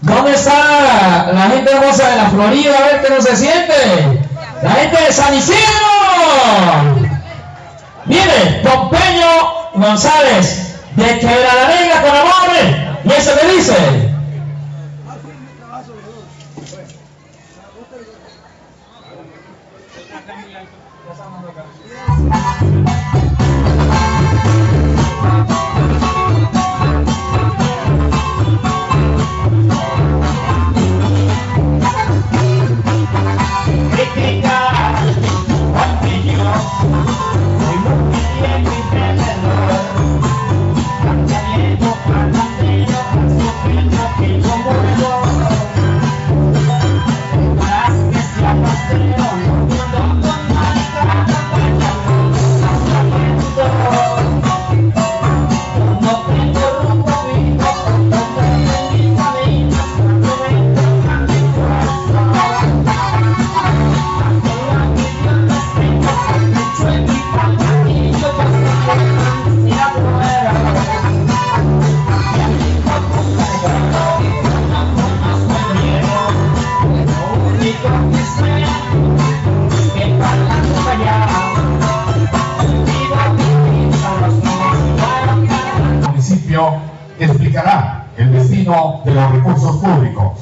¿Dónde está la gente hermosa de la Florida? A ver qué no se siente. La gente de San Isidro. Mire, Pompeño González, de Quebrada Negra con amor. Y eso le dice. Destino de los recursos públicos,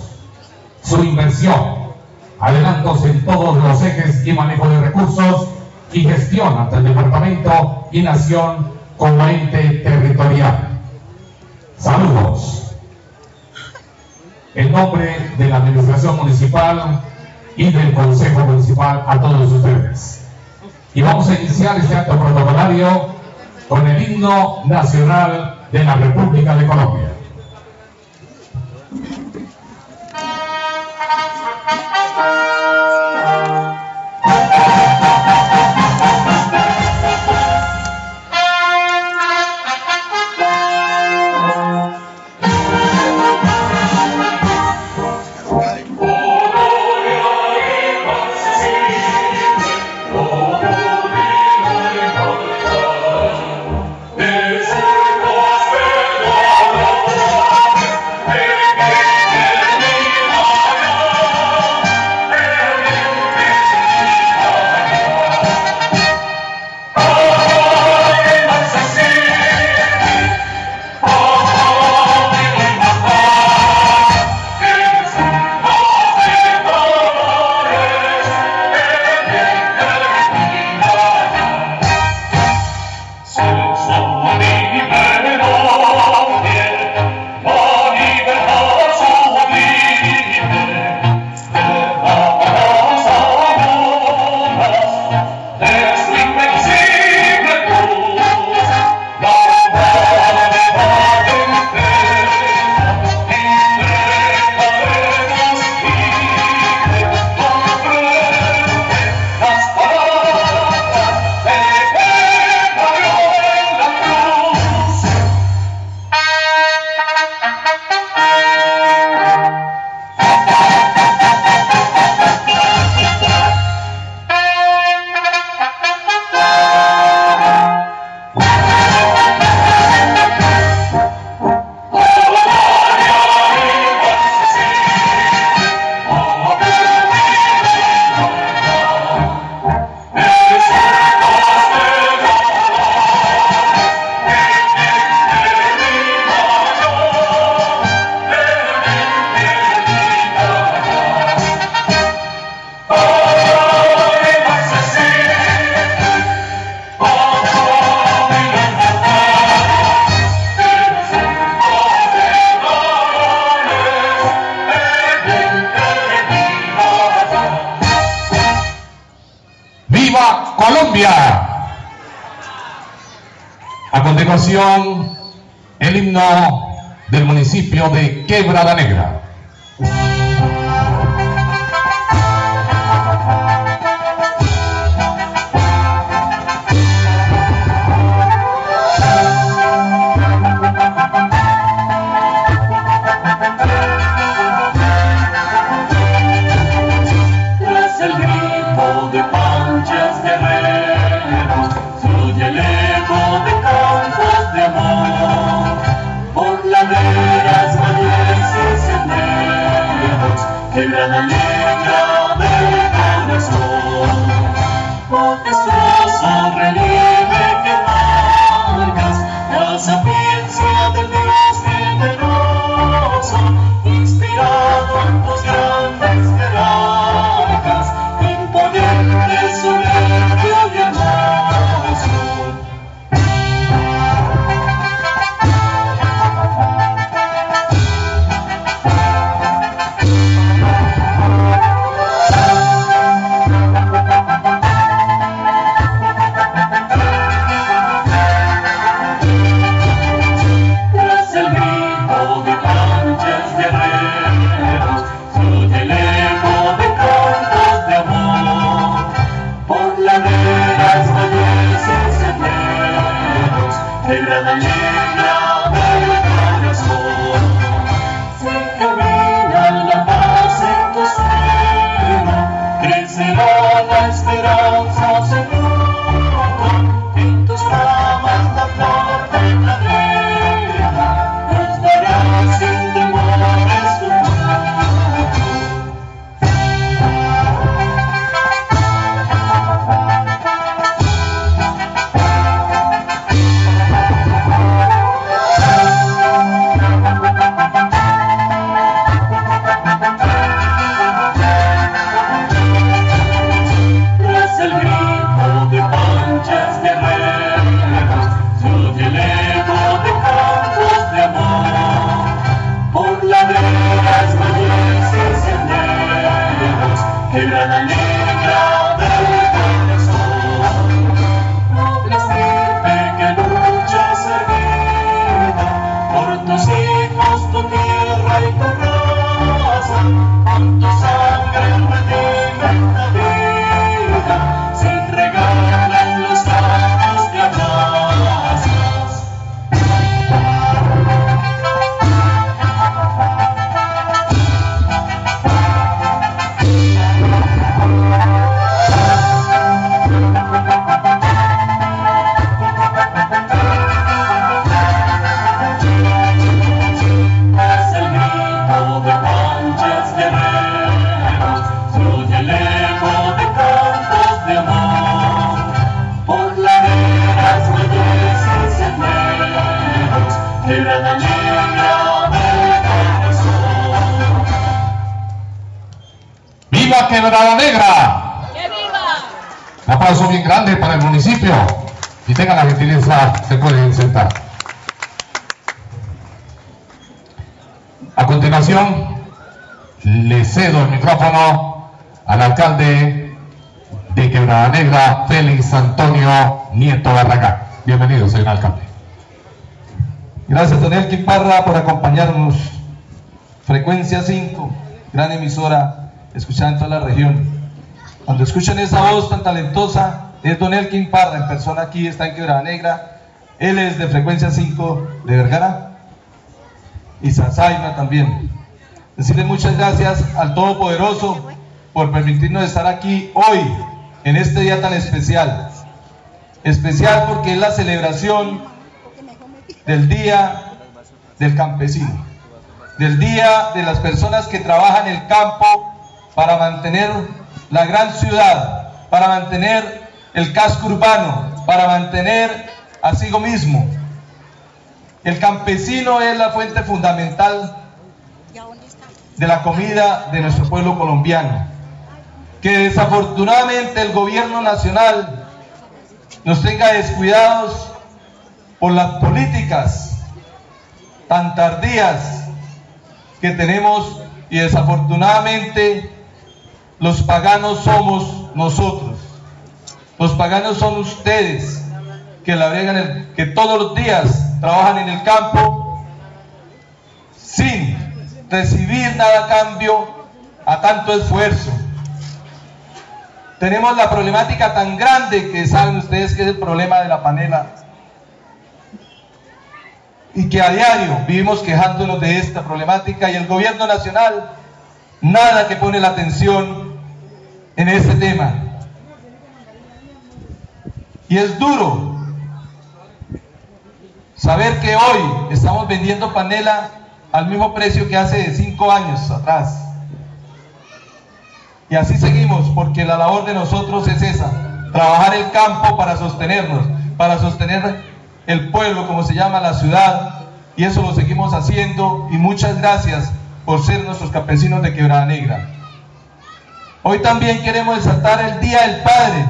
su inversión, adelantos en todos los ejes y manejo de recursos y gestión ante el departamento y nación como ente territorial. Saludos. En nombre de la Administración Municipal y del Consejo Municipal a todos ustedes. Y vamos a iniciar este acto protocolario con el himno nacional de la República de Colombia. Thank you. El himno del municipio de Quebrada Negra. Aplauso bien grande para el municipio. Y tengan la gentileza, se pueden sentar. A continuación, le cedo el micrófono al alcalde de Quebrada Negra, Félix Antonio Nieto Barragán. Bienvenido, señor alcalde. Gracias, don Elkin Parra, por acompañarnos. Frecuencia 5, gran emisora, escuchada en toda la región. Cuando escuchan esa voz tan talentosa, es don Elkin Parra, en persona aquí, está en Quebrada Negra. Él es de Frecuencia 5 de Vergara y Sasaima también. Decirle muchas gracias al Todopoderoso por permitirnos estar aquí hoy, en este día tan especial. Especial porque es la celebración del Día del Campesino, del Día de las personas que trabajan el campo para mantener la gran ciudad, para mantener el casco urbano, para mantener a sí mismo. El campesino es la fuente fundamental de la comida de nuestro pueblo colombiano, que desafortunadamente el gobierno nacional nos tenga descuidados por las políticas tan tardías que tenemos y desafortunadamente los paganos somos nosotros. Los paganos son ustedes que el- que todos los días trabajan en el campo sin recibir nada a cambio a tanto esfuerzo. Tenemos la problemática tan grande que saben ustedes que es el problema de la panela y que a diario vivimos quejándonos de esta problemática y el gobierno nacional nada que pone la atención en este tema. Y es duro saber que hoy estamos vendiendo panela al mismo precio que hace cinco años atrás. Y así seguimos, porque la labor de nosotros es esa, trabajar el campo para sostenernos, para sostener el pueblo, como se llama la ciudad, y eso lo seguimos haciendo, y muchas gracias por ser nuestros campesinos de Quebrada Negra. Hoy también queremos exaltar el Día del Padre,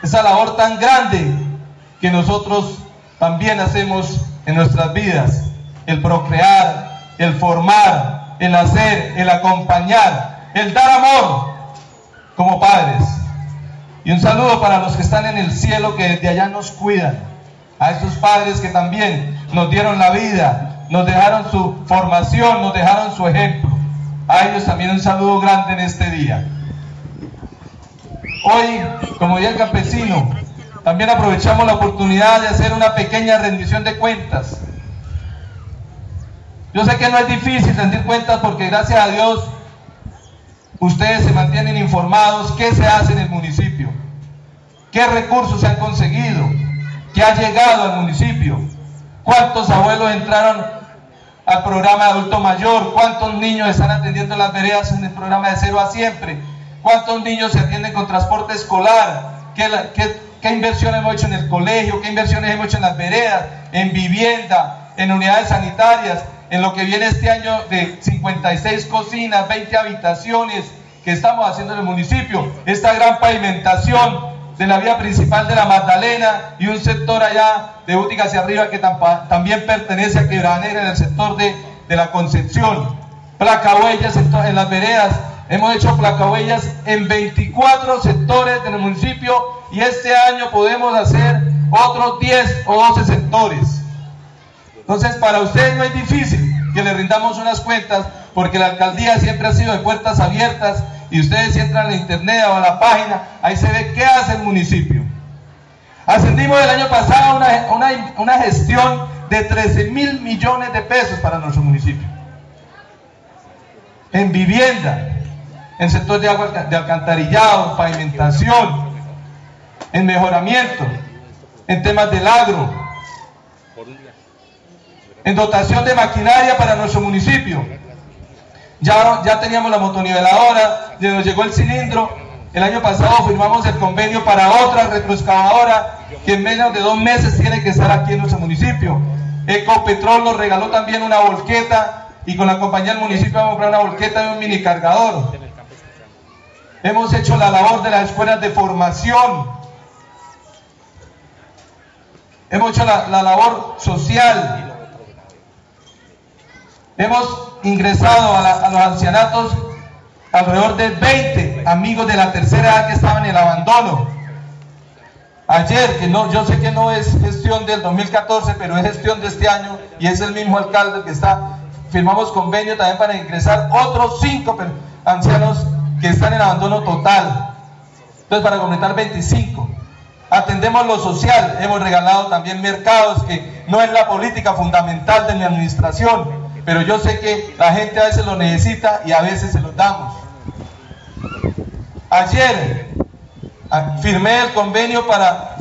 esa labor tan grande que nosotros también hacemos en nuestras vidas, el procrear, el formar, el hacer, el acompañar, el dar amor como padres. Y un saludo para los que están en el cielo que desde allá nos cuidan, a esos padres que también nos dieron la vida, nos dejaron su formación, nos dejaron su ejemplo. A ellos también un saludo grande en este día. Hoy, como Día Campesino, también aprovechamos la oportunidad de hacer una pequeña rendición de cuentas. Yo sé que no es difícil rendir cuentas porque gracias a Dios ustedes se mantienen informados qué se hace en el municipio, qué recursos se han conseguido, qué ha llegado al municipio, cuántos abuelos entraron al programa de adulto mayor, cuántos niños están atendiendo las veredas en el programa de cero a siempre, cuántos niños se atienden con transporte escolar, qué, qué- qué inversiones hemos hecho en el colegio, qué inversiones hemos hecho en las veredas, en vivienda, en unidades sanitarias, en lo que viene este año de 56 cocinas, 20 habitaciones que estamos haciendo en el municipio, esta gran pavimentación de la vía principal de la Magdalena y un sector allá de Útica hacia arriba que también pertenece a Quebranera en el sector de, de la Concepción. Placa huellas en, en las veredas Hemos hecho placahuellas en 24 sectores del municipio y este año podemos hacer otros 10 o 12 sectores. Entonces, para ustedes no es difícil que le rindamos unas cuentas porque la alcaldía siempre ha sido de puertas abiertas y ustedes si entran a la internet o a la página, ahí se ve qué hace el municipio. Ascendimos el año pasado una, una, una gestión de 13 mil millones de pesos para nuestro municipio. En vivienda, en sector de agua de alcantarillado, pavimentación, en mejoramiento, en temas del agro, en dotación de maquinaria para nuestro municipio. Ya, ya teníamos la motoniveladora, nos llegó el cilindro. El año pasado firmamos el convenio para otra retroexcavadora que en menos de dos meses tiene que estar aquí en nuestro municipio. Ecopetrol nos regaló también una volqueta y con la compañía del municipio vamos a comprar una volqueta y un mini cargador. Hemos hecho la labor de las escuelas de formación. Hemos hecho la, la labor social. Hemos ingresado a, la- los ancianatos alrededor de 20 amigos de la tercera edad que estaban en abandono. Ayer, que no, yo sé que no es gestión del 2014, pero es gestión de este año y es el mismo alcalde que está, firmamos convenio también para ingresar otros cinco per- ancianos que están en abandono total. Entonces, para completar 25. Atendemos lo social, hemos regalado también mercados, que no es la política fundamental de mi administración, pero yo sé que la gente a veces lo necesita y a veces se los damos. Ayer ah, firmé el convenio para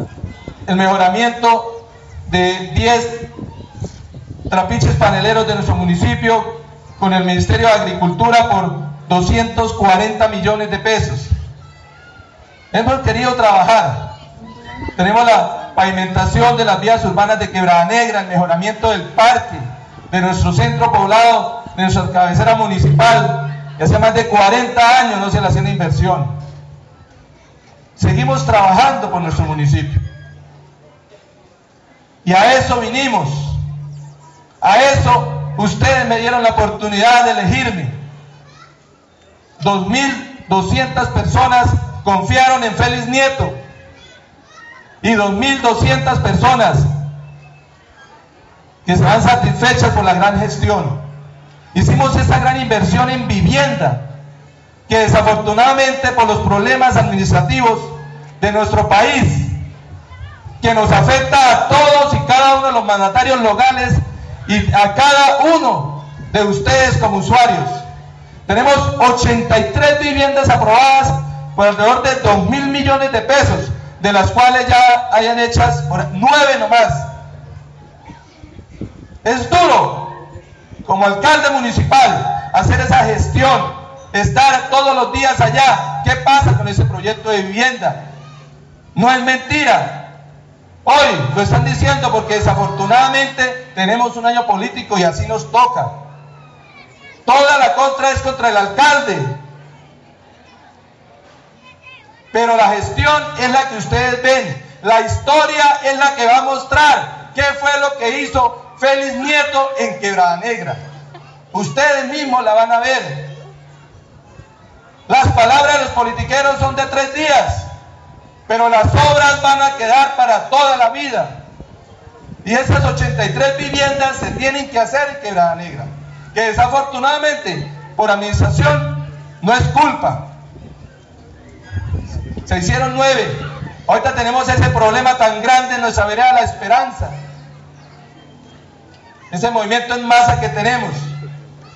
el mejoramiento de 10 trapiches paneleros de nuestro municipio con el Ministerio de Agricultura por 240 millones de pesos. Hemos querido trabajar. Tenemos la pavimentación de las vías urbanas de Quebrada Negra, el mejoramiento del parque, de nuestro centro poblado, de nuestra cabecera municipal. Y hace más de 40 años no se le hacía una inversión. Seguimos trabajando por nuestro municipio. Y a eso vinimos. A eso ustedes me dieron la oportunidad de elegirme. 2.200 personas confiaron en Félix Nieto y 2.200 personas que van satisfechas por la gran gestión. Hicimos esa gran inversión en vivienda que desafortunadamente por los problemas administrativos de nuestro país, que nos afecta a todos y cada uno de los mandatarios locales y a cada uno de ustedes como usuarios. Tenemos 83 viviendas aprobadas por alrededor de 2 mil millones de pesos, de las cuales ya hayan hechas por 9 nomás. Es duro, como alcalde municipal, hacer esa gestión, estar todos los días allá. ¿Qué pasa con ese proyecto de vivienda? No es mentira. Hoy lo están diciendo porque desafortunadamente tenemos un año político y así nos toca. Toda la contra es contra el alcalde. Pero la gestión es la que ustedes ven. La historia es la que va a mostrar qué fue lo que hizo Félix Nieto en Quebrada Negra. Ustedes mismos la van a ver. Las palabras de los politiqueros son de tres días, pero las obras van a quedar para toda la vida. Y esas 83 viviendas se tienen que hacer en Quebrada Negra, que desafortunadamente por administración no es culpa. Se hicieron nueve. Ahorita tenemos ese problema tan grande en nuestra vereda La Esperanza. Ese movimiento en masa que tenemos.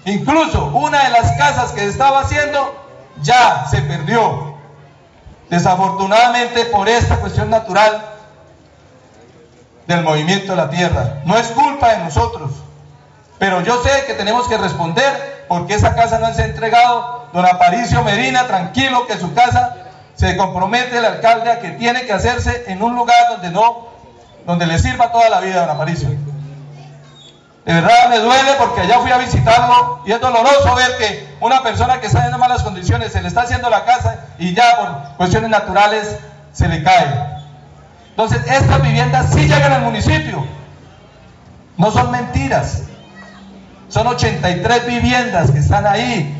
Incluso una de las casas que se estaba haciendo ya se perdió. Desafortunadamente por esta cuestión natural del movimiento de la tierra. No es culpa de nosotros. Pero yo sé que tenemos que responder porque esa casa no se ha entregado. Don Aparicio Medina, tranquilo que su casa se compromete el alcalde a que tiene que hacerse en un lugar donde no, donde le sirva toda la vida, don Aparicio. De verdad me duele porque allá fui a visitarlo y es doloroso ver que una persona que está en malas condiciones se le está haciendo la casa y ya por cuestiones naturales se le cae. Entonces, estas viviendas sí llegan al municipio. No son mentiras. Son 83 viviendas que están ahí.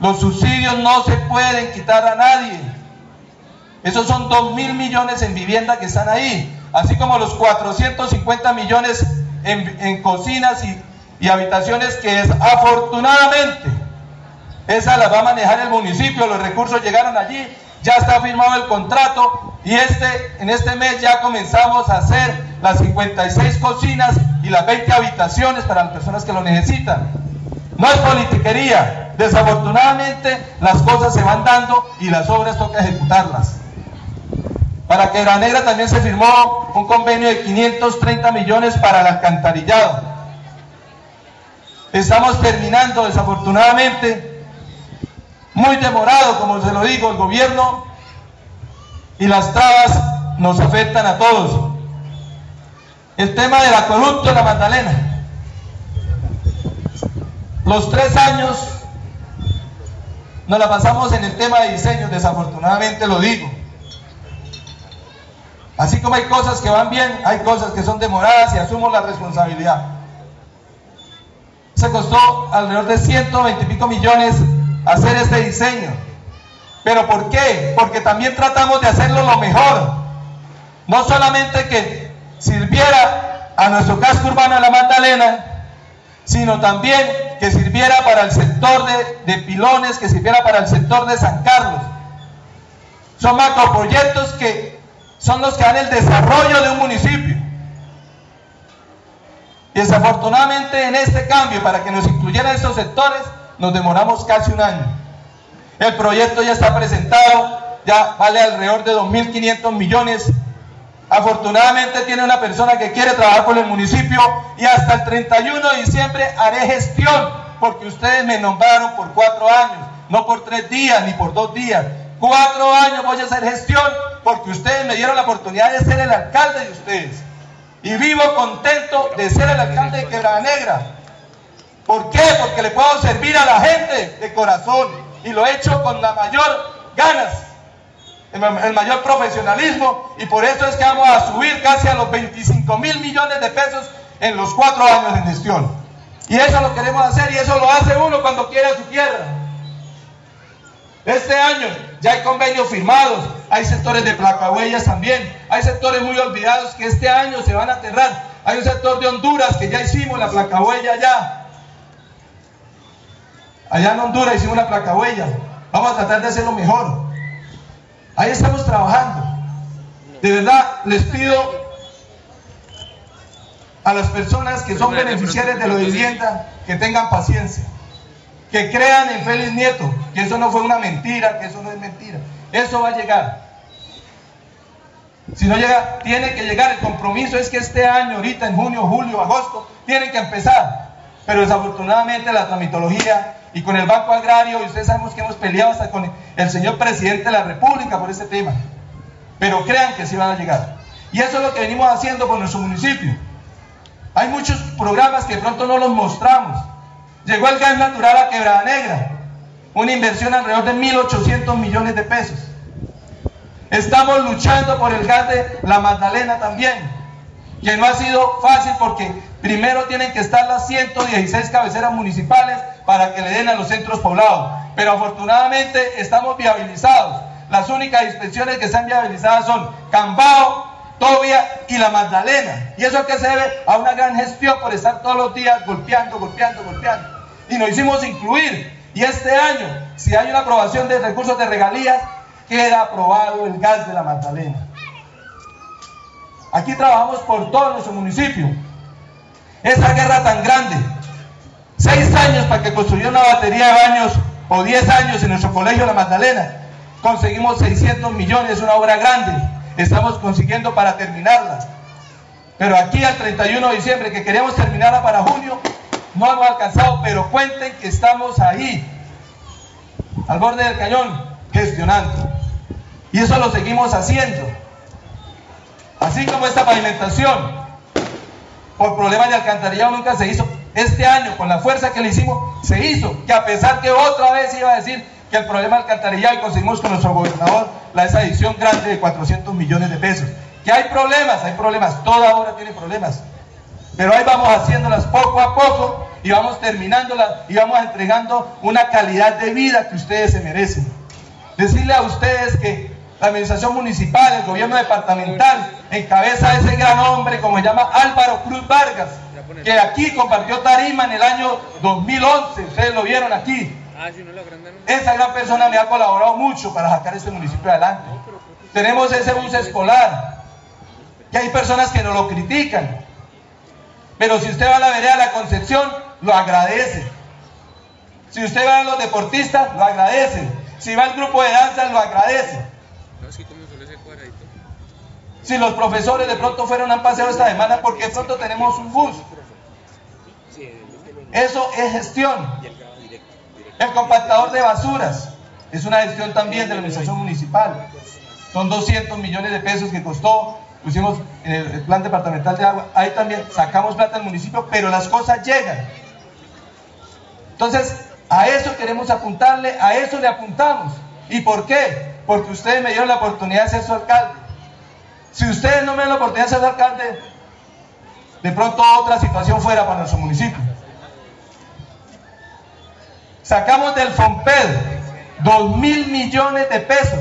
Los subsidios no se pueden quitar a nadie. Esos son 2 mil millones en vivienda que están ahí, así como los 450 millones en, cocinas y, y habitaciones que es afortunadamente esa la va a manejar el municipio, los recursos llegaron allí, ya está firmado el contrato y este, en este mes ya comenzamos a hacer las 56 cocinas y las 20 habitaciones para las personas que lo necesitan. No es politiquería, desafortunadamente las cosas se van dando y las obras toca ejecutarlas. Para Quebra Negra también se firmó un convenio de 530 millones para el alcantarillado. Estamos terminando desafortunadamente muy demorado, como se lo digo, el gobierno y las trabas nos afectan a todos. El tema del acueducto de la Magdalena. Los tres años nos la pasamos en el tema de diseño, desafortunadamente lo digo. Así como hay cosas que van bien, hay cosas que son demoradas y asumo la responsabilidad. Se costó alrededor de 120 y pico millones hacer este diseño. ¿Pero por qué? Porque también tratamos de hacerlo lo mejor. No solamente que sirviera a nuestro casco urbano de la Magdalena, sino también que sirviera para el sector de, de pilones, que sirviera para el sector de San Carlos. Son macroproyectos que son los que dan el desarrollo de un municipio. Y desafortunadamente en este cambio, para que nos incluyeran estos sectores, nos demoramos casi un año. El proyecto ya está presentado, ya vale alrededor de 2.500 millones. Afortunadamente tiene una persona que quiere trabajar con el municipio y hasta el 31 de diciembre haré gestión porque ustedes me nombraron por cuatro años, no por tres días ni por dos días. Cuatro años voy a hacer gestión porque ustedes me dieron la oportunidad de ser el alcalde de ustedes. Y vivo contento de ser el alcalde de Quebrada Negra. ¿Por qué? Porque le puedo servir a la gente de corazón y lo he hecho con la mayor ganas, el, mayor profesionalismo y por eso es que vamos a subir casi a los 25 mil millones de pesos en los cuatro años de gestión. Y eso lo queremos hacer y eso lo hace uno cuando quiere a su tierra. Este año ya hay convenios firmados, hay sectores de placahuellas también, hay sectores muy olvidados que este año se van a aterrar. Hay un sector de Honduras que ya hicimos la placahuella ya, Allá en Honduras hicimos la placa huella. Vamos a tratar de hacerlo mejor. Ahí estamos trabajando. De verdad, les pido a las personas que son beneficiarias de la vivienda que tengan paciencia. Que crean en Félix Nieto, que eso no fue una mentira, que eso no es mentira. Eso va a llegar. Si no llega, tiene que llegar. El compromiso es que este año, ahorita en junio, julio, agosto, tienen que empezar. Pero desafortunadamente la tramitología y con el Banco Agrario, y ustedes sabemos que hemos peleado hasta con el señor presidente de la República por este tema. Pero crean que sí van a llegar. Y eso es lo que venimos haciendo por nuestro municipio. Hay muchos programas que pronto no los mostramos. Llegó el gas natural a Quebrada Negra, una inversión alrededor de 1.800 millones de pesos. Estamos luchando por el gas de la Magdalena también, que no ha sido fácil porque primero tienen que estar las 116 cabeceras municipales para que le den a los centros poblados. Pero afortunadamente estamos viabilizados. Las únicas inspecciones que están viabilizadas son Cambao, Tobia y la Magdalena. Y eso que se debe a una gran gestión por estar todos los días golpeando, golpeando, golpeando. Y nos hicimos incluir. Y este año, si hay una aprobación de recursos de regalías, queda aprobado el gas de la Magdalena. Aquí trabajamos por todo nuestro municipio. Esa guerra tan grande, seis años para que construyera una batería de baños o diez años en nuestro colegio La Magdalena. Conseguimos 600 millones, una obra grande. Estamos consiguiendo para terminarla. Pero aquí al 31 de diciembre, que queremos terminarla para junio, no hemos alcanzado, pero cuenten que estamos ahí, al borde del cañón, gestionando. Y eso lo seguimos haciendo. Así como esta pavimentación, por problemas de alcantarillado nunca se hizo. Este año, con la fuerza que le hicimos, se hizo. Que a pesar que otra vez iba a decir que el problema alcantarillado y conseguimos con nuestro gobernador la esa grande de 400 millones de pesos. Que hay problemas, hay problemas, toda obra tiene problemas. Pero ahí vamos haciéndolas poco a poco y vamos terminándola y vamos entregando una calidad de vida que ustedes se merecen. Decirle a ustedes que la administración municipal, el gobierno departamental, encabeza a ese gran hombre como se llama Álvaro Cruz Vargas, que aquí compartió tarima en el año 2011, ustedes lo vieron aquí. Esa gran persona me ha colaborado mucho para sacar este municipio adelante. Tenemos ese bus escolar, que hay personas que nos lo critican, pero si usted va a la vereda de la Concepción, lo agradece. Si usted va a los deportistas, lo agradece. Si va al grupo de danza, lo agradece. Si los profesores de pronto fueron a un paseo esta semana, porque de pronto tenemos un bus. Eso es gestión. El compactador de basuras es una gestión también de la administración municipal. Son 200 millones de pesos que costó. Pusimos en el plan departamental de agua. Ahí también sacamos plata al municipio, pero las cosas llegan. Entonces, a eso queremos apuntarle, a eso le apuntamos. ¿Y por qué? Porque ustedes me dieron la oportunidad de ser su alcalde. Si ustedes no me dan la oportunidad de ser su alcalde, de pronto otra situación fuera para nuestro municipio. Sacamos del FOMPED dos mil millones de pesos.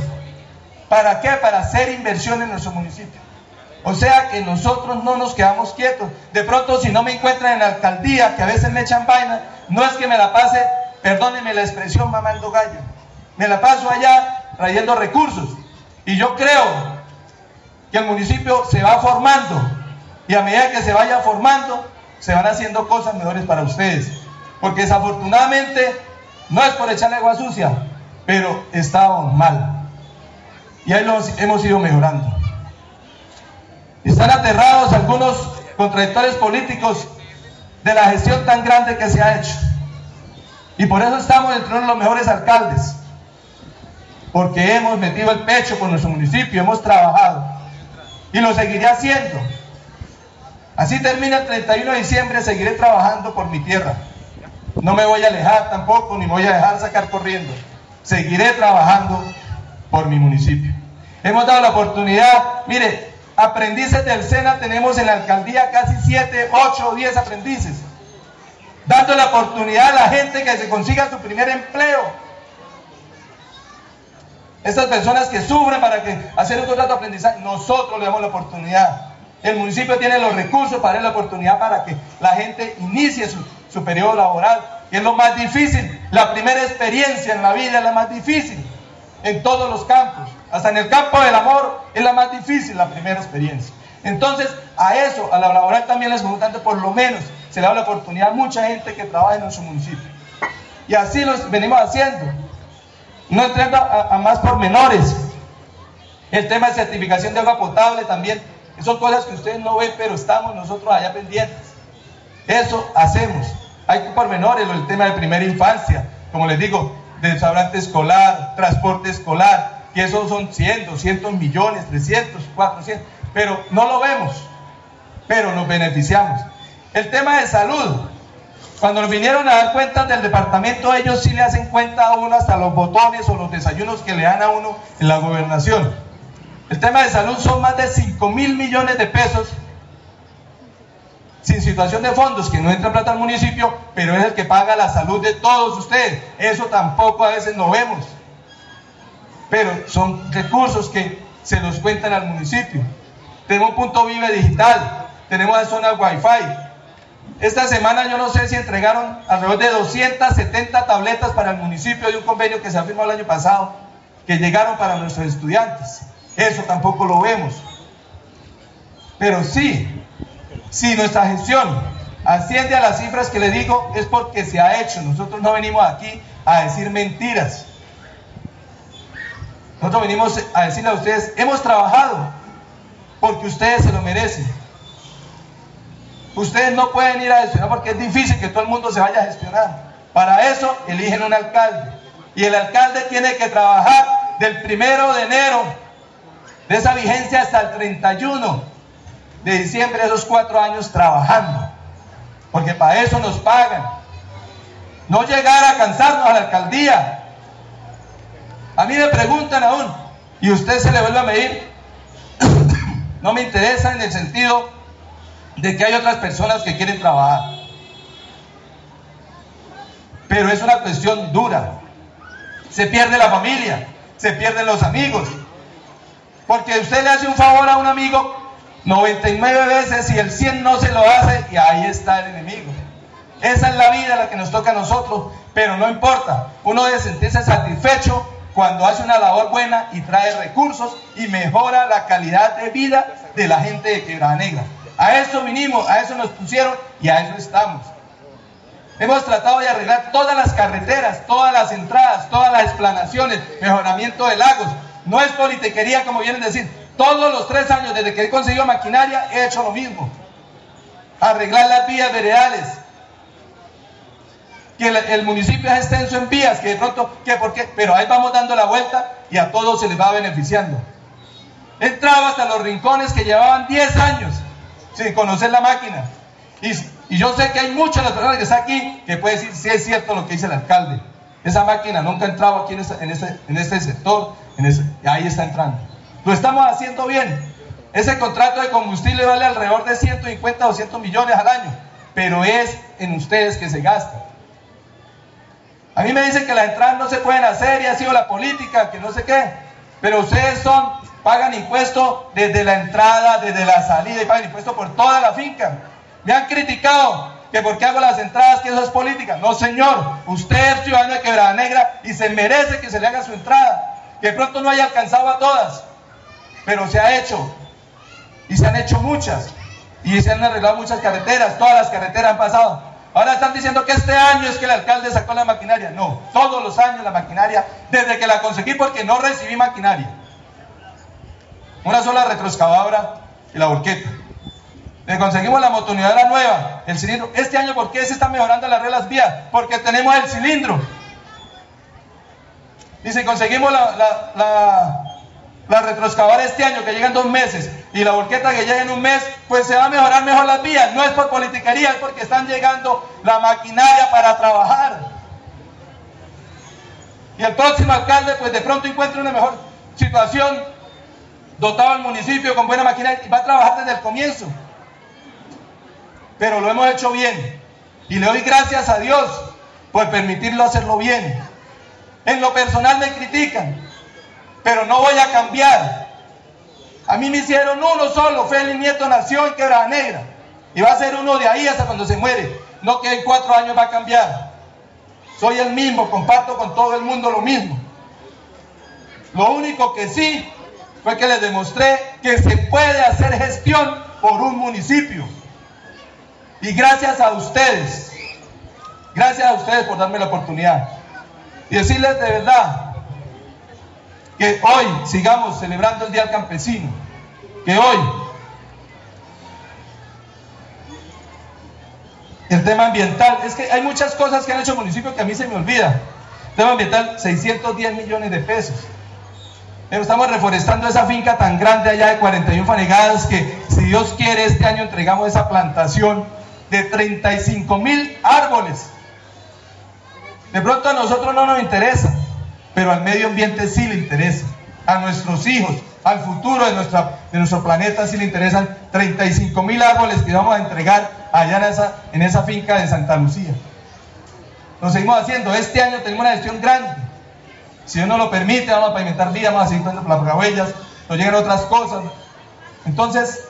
¿Para qué? Para hacer inversión en nuestro municipio. O sea que nosotros no nos quedamos quietos. De pronto, si no me encuentran en la alcaldía, que a veces me echan vaina, no es que me la pase, perdónenme la expresión, mamando gallo. Me la paso allá trayendo recursos. Y yo creo que el municipio se va formando. Y a medida que se vaya formando, se van haciendo cosas mejores para ustedes. Porque desafortunadamente no es por echarle agua sucia, pero estábamos mal. Y ahí lo hemos ido mejorando. Están aterrados algunos contradictores políticos de la gestión tan grande que se ha hecho. Y por eso estamos entre de los mejores alcaldes. Porque hemos metido el pecho por nuestro municipio, hemos trabajado. Y lo seguiré haciendo. Así termina el 31 de diciembre, seguiré trabajando por mi tierra. No me voy a alejar tampoco, ni me voy a dejar sacar corriendo. Seguiré trabajando por mi municipio. Hemos dado la oportunidad, mire, aprendices del SENA tenemos en la alcaldía casi 7, 8 o 10 aprendices. Dando la oportunidad a la gente que se consiga su primer empleo. Estas personas que sufren para que hacer un contrato de aprendizaje, nosotros le damos la oportunidad. El municipio tiene los recursos para dar la oportunidad para que la gente inicie su, su periodo laboral, que es lo más difícil. La primera experiencia en la vida es la más difícil, en todos los campos. Hasta en el campo del amor es la más difícil la primera experiencia. Entonces, a eso, a la laboral también les importante, por lo menos, se le da la oportunidad a mucha gente que trabaja en nuestro municipio. Y así lo venimos haciendo. No entrando a, a más pormenores. El tema de certificación de agua potable también. Son cosas que ustedes no ven, pero estamos nosotros allá pendientes. Eso hacemos. Hay pormenores, el tema de primera infancia, como les digo, desabante escolar, transporte escolar, que esos son 100, 200 millones, 300, 400, pero no lo vemos, pero nos beneficiamos. El tema de salud, cuando nos vinieron a dar cuenta del departamento, ellos sí le hacen cuenta a uno hasta los botones o los desayunos que le dan a uno en la gobernación. El tema de salud son más de 5 mil millones de pesos sin situación de fondos, que no entra plata al municipio, pero es el que paga la salud de todos ustedes. Eso tampoco a veces no vemos. Pero son recursos que se los cuentan al municipio. Tenemos un punto vive digital, tenemos la zona Wi-Fi. Esta semana yo no sé si entregaron alrededor de 270 tabletas para el municipio de un convenio que se ha firmado el año pasado, que llegaron para nuestros estudiantes. Eso tampoco lo vemos. Pero sí, si nuestra gestión asciende a las cifras que le digo, es porque se ha hecho. Nosotros no venimos aquí a decir mentiras. Nosotros venimos a decirle a ustedes, hemos trabajado porque ustedes se lo merecen. Ustedes no pueden ir a gestionar porque es difícil que todo el mundo se vaya a gestionar. Para eso eligen un alcalde. Y el alcalde tiene que trabajar del primero de enero de esa vigencia hasta el 31 de diciembre, esos cuatro años trabajando. Porque para eso nos pagan. No llegar a cansarnos a la alcaldía. A mí me preguntan aún, y usted se le vuelve a medir. no me interesa en el sentido de que hay otras personas que quieren trabajar. pero es una cuestión dura. Se pierde la familia, se pierden los amigos. Porque usted le hace un favor a un amigo 99 veces y el 100 no se lo hace y ahí está el enemigo. Esa es la vida la que nos toca a nosotros, pero no importa. Uno debe sentirse satisfecho cuando hace una labor buena y trae recursos y mejora la calidad de vida de la gente de Quebrada Negra. A eso vinimos, a eso nos pusieron y a eso estamos. Hemos tratado de arreglar todas las carreteras, todas las entradas, todas las explanaciones, mejoramiento de lagos. No es politiquería como vienen a decir. Todos los tres años desde que he conseguido maquinaria he hecho lo mismo. Arreglar las vías veredales. Que el, municipio es extenso en vías, que de pronto, que por qué, pero ahí vamos dando la vuelta y a todos se les va beneficiando. He entrado hasta los rincones que llevaban 10 años sin conocer la máquina. Y, yo sé que hay muchas de las personas que están aquí que pueden decir si es cierto lo que dice el alcalde. Esa máquina nunca ha entrado aquí en este, sector, en ahí está entrando. Lo estamos haciendo bien. Ese contrato de combustible vale alrededor de 150 o 200 millones al año, pero es en ustedes que se gasta. A mí me dicen que las entradas no se pueden hacer y ha sido la política, que no sé qué, pero ustedes son, pagan impuestos desde la entrada, desde la salida y pagan impuestos por toda la finca. Me han criticado que porque hago las entradas, que eso es política. No, señor, usted es ciudadano de Quebrada Negra y se merece que se le haga su entrada. Que pronto no haya alcanzado a todas, pero se ha hecho. Y se han hecho muchas. Y se han arreglado muchas carreteras, todas las carreteras han pasado. Ahora están diciendo que este año es que el alcalde sacó la maquinaria. No, todos los años la maquinaria, desde que la conseguí porque no recibí maquinaria. Una sola retroexcavadora y la volqueta. Le conseguimos la motonidadora nueva, el cilindro. Este año, ¿por qué se están mejorando las reglas vías? Porque tenemos el cilindro. Y si conseguimos la, la, la retroexcavadora este año, que llega en dos meses, y la volqueta que llega en un mes, pues se va a mejorar mejor las vías. No es por politiquería, es porque están llegando la maquinaria para trabajar. Y el próximo alcalde, pues de pronto encuentra una mejor situación, dotado al municipio con buena maquinaria, y va a trabajar desde el comienzo. Pero lo hemos hecho bien. Y le doy gracias a Dios por permitirlo hacerlo bien. En lo personal me critican, pero no voy a cambiar. A mí me hicieron uno solo, Félix Nieto nació en Quebrada Negra. Y va a ser uno de ahí hasta cuando se muere. No que en cuatro años va a cambiar. Soy el mismo, comparto con todo el mundo lo mismo. Lo único que sí fue que les demostré que se puede hacer gestión por un municipio. Y gracias a ustedes, gracias a ustedes por darme la oportunidad. Y decirles de verdad que hoy sigamos celebrando el Día del Campesino. Que hoy el tema ambiental, es que hay muchas cosas que han hecho el municipio que a mí se me olvida. El tema ambiental, 610 millones de pesos. Pero estamos reforestando esa finca tan grande allá de 41 fanegadas que si Dios quiere este año entregamos esa plantación de 35 mil árboles. De pronto a nosotros no nos interesa, pero al medio ambiente sí le interesa. A nuestros hijos, al futuro de, de nuestro planeta sí le interesan 35 mil árboles que vamos a entregar allá en esa, en esa finca de Santa Lucía. Lo seguimos haciendo. Este año tenemos una gestión grande. Si Dios nos lo permite, vamos a pavimentar vías, vamos a seguir huellas, nos llegan otras cosas. Entonces,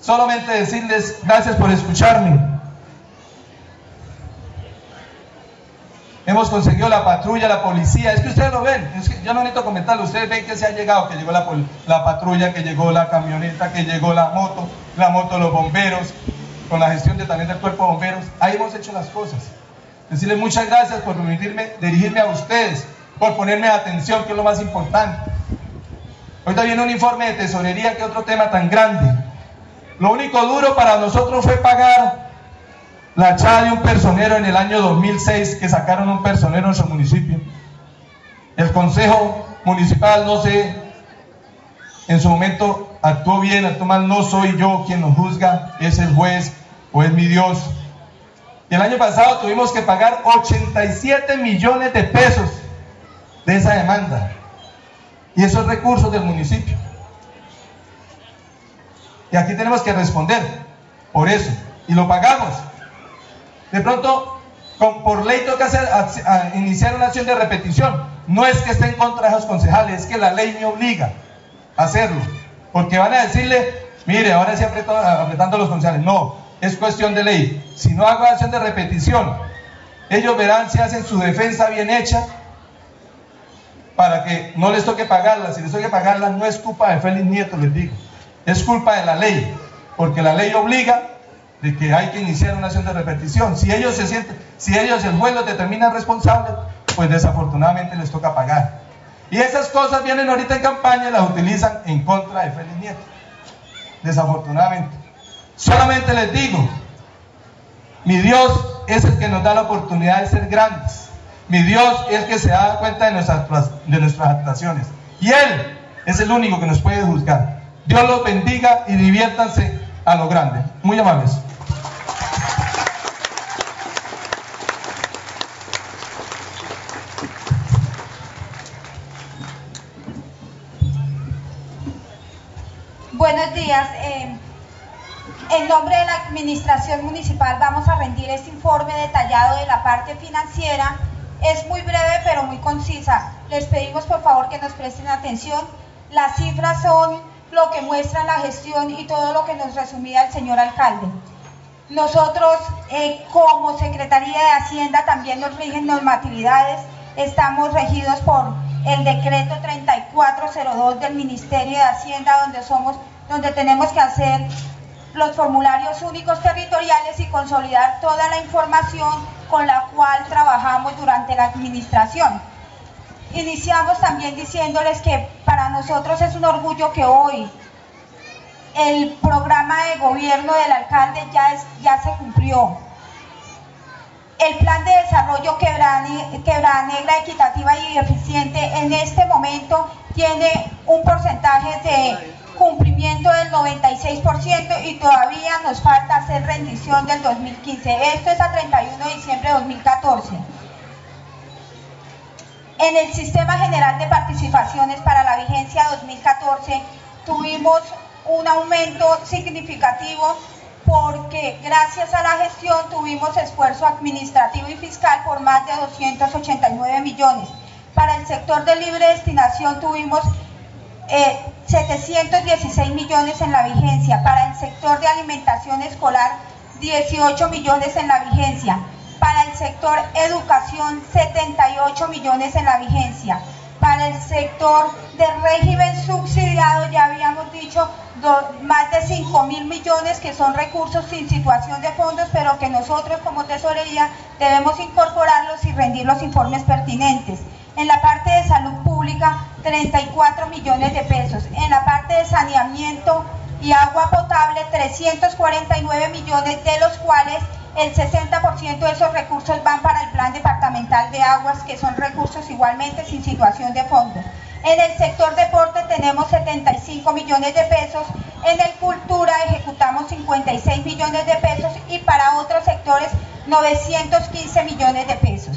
solamente decirles gracias por escucharme. Hemos conseguido la patrulla, la policía. Es que ustedes lo ven. Es que yo no necesito comentarlo. Ustedes ven que se ha llegado, que llegó la, la patrulla, que llegó la camioneta, que llegó la moto, la moto los bomberos, con la gestión de, también del cuerpo de bomberos. Ahí hemos hecho las cosas. Decirles muchas gracias por permitirme dirigirme a ustedes, por ponerme atención, que es lo más importante. Ahorita viene un informe de tesorería, que otro tema tan grande. Lo único duro para nosotros fue pagar la echada de un personero en el año 2006 que sacaron un personero en nuestro municipio. El consejo municipal, no sé, en su momento actuó bien, actuó mal, no soy yo quien nos juzga, es el juez o es mi Dios. El año pasado tuvimos que pagar 87 millones de pesos de esa demanda. Y esos recursos del municipio. Y aquí tenemos que responder por eso. Y lo pagamos. De pronto, por ley toca iniciar una acción de repetición. No es que esté en contra de esos concejales, es que la ley me obliga a hacerlo. Porque van a decirle, mire, ahora sí apretó- apretando los concejales. No, es cuestión de ley. Si no hago acción de repetición, ellos verán si hacen su defensa bien hecha para que no les toque pagarla. Si les toque pagarla, no es culpa de Félix Nieto, les digo. Es culpa de la ley, porque la ley obliga de que hay que iniciar una acción de repetición. Si ellos se sienten, si ellos el juez los determina responsable, pues desafortunadamente les toca pagar. Y esas cosas vienen ahorita en campaña y las utilizan en contra de Félix Nieto. Desafortunadamente. Solamente les digo, mi Dios es el que nos da la oportunidad de ser grandes. Mi Dios es el que se da cuenta de nuestras, de nuestras actuaciones. Y Él es el único que nos puede juzgar. Dios los bendiga y diviértanse a lo grande. Muy amables. Eh, en nombre de la Administración Municipal vamos a rendir este informe detallado de la parte financiera. Es muy breve pero muy concisa. Les pedimos por favor que nos presten atención. Las cifras son lo que muestra la gestión y todo lo que nos resumía el señor alcalde. Nosotros, eh, como Secretaría de Hacienda, también nos rigen normatividades. Estamos regidos por el decreto 3402 del Ministerio de Hacienda, donde somos, donde tenemos que hacer los formularios únicos territoriales y consolidar toda la información con la cual trabajamos durante la administración. Iniciamos también diciéndoles que para nosotros es un orgullo que hoy el programa de gobierno del alcalde ya, se cumplió. El plan de desarrollo Quebrada Negra, equitativa y eficiente en este momento tiene un porcentaje de cumplimiento del 96% y todavía nos falta hacer rendición del 2015. Esto es a 31 de diciembre de 2014. En el Sistema General de Participaciones para la vigencia 2014 tuvimos un aumento significativo porque gracias a la gestión tuvimos esfuerzo administrativo y fiscal por más de 289 millones. Para el sector de libre destinación tuvimos eh, 716 millones en la vigencia. Para el sector de alimentación escolar, 18 millones en la vigencia. Para el sector educación, 78 millones en la vigencia. Para el sector de régimen subsidiado, ya habíamos dicho, más de 5 mil millones que son recursos sin situación de fondos, pero que nosotros como tesorería debemos incorporarlos y rendir los informes pertinentes. En la parte de salud pública, 34 millones de pesos. En la parte de saneamiento y agua potable, 349 millones, de los cuales el 60% de esos recursos van para el Plan Departamental de Aguas, que son recursos igualmente sin situación de fondo. En el sector deporte tenemos 75 millones de pesos, en el cultura ejecutamos 56 millones de pesos y para otros sectores 915 millones de pesos.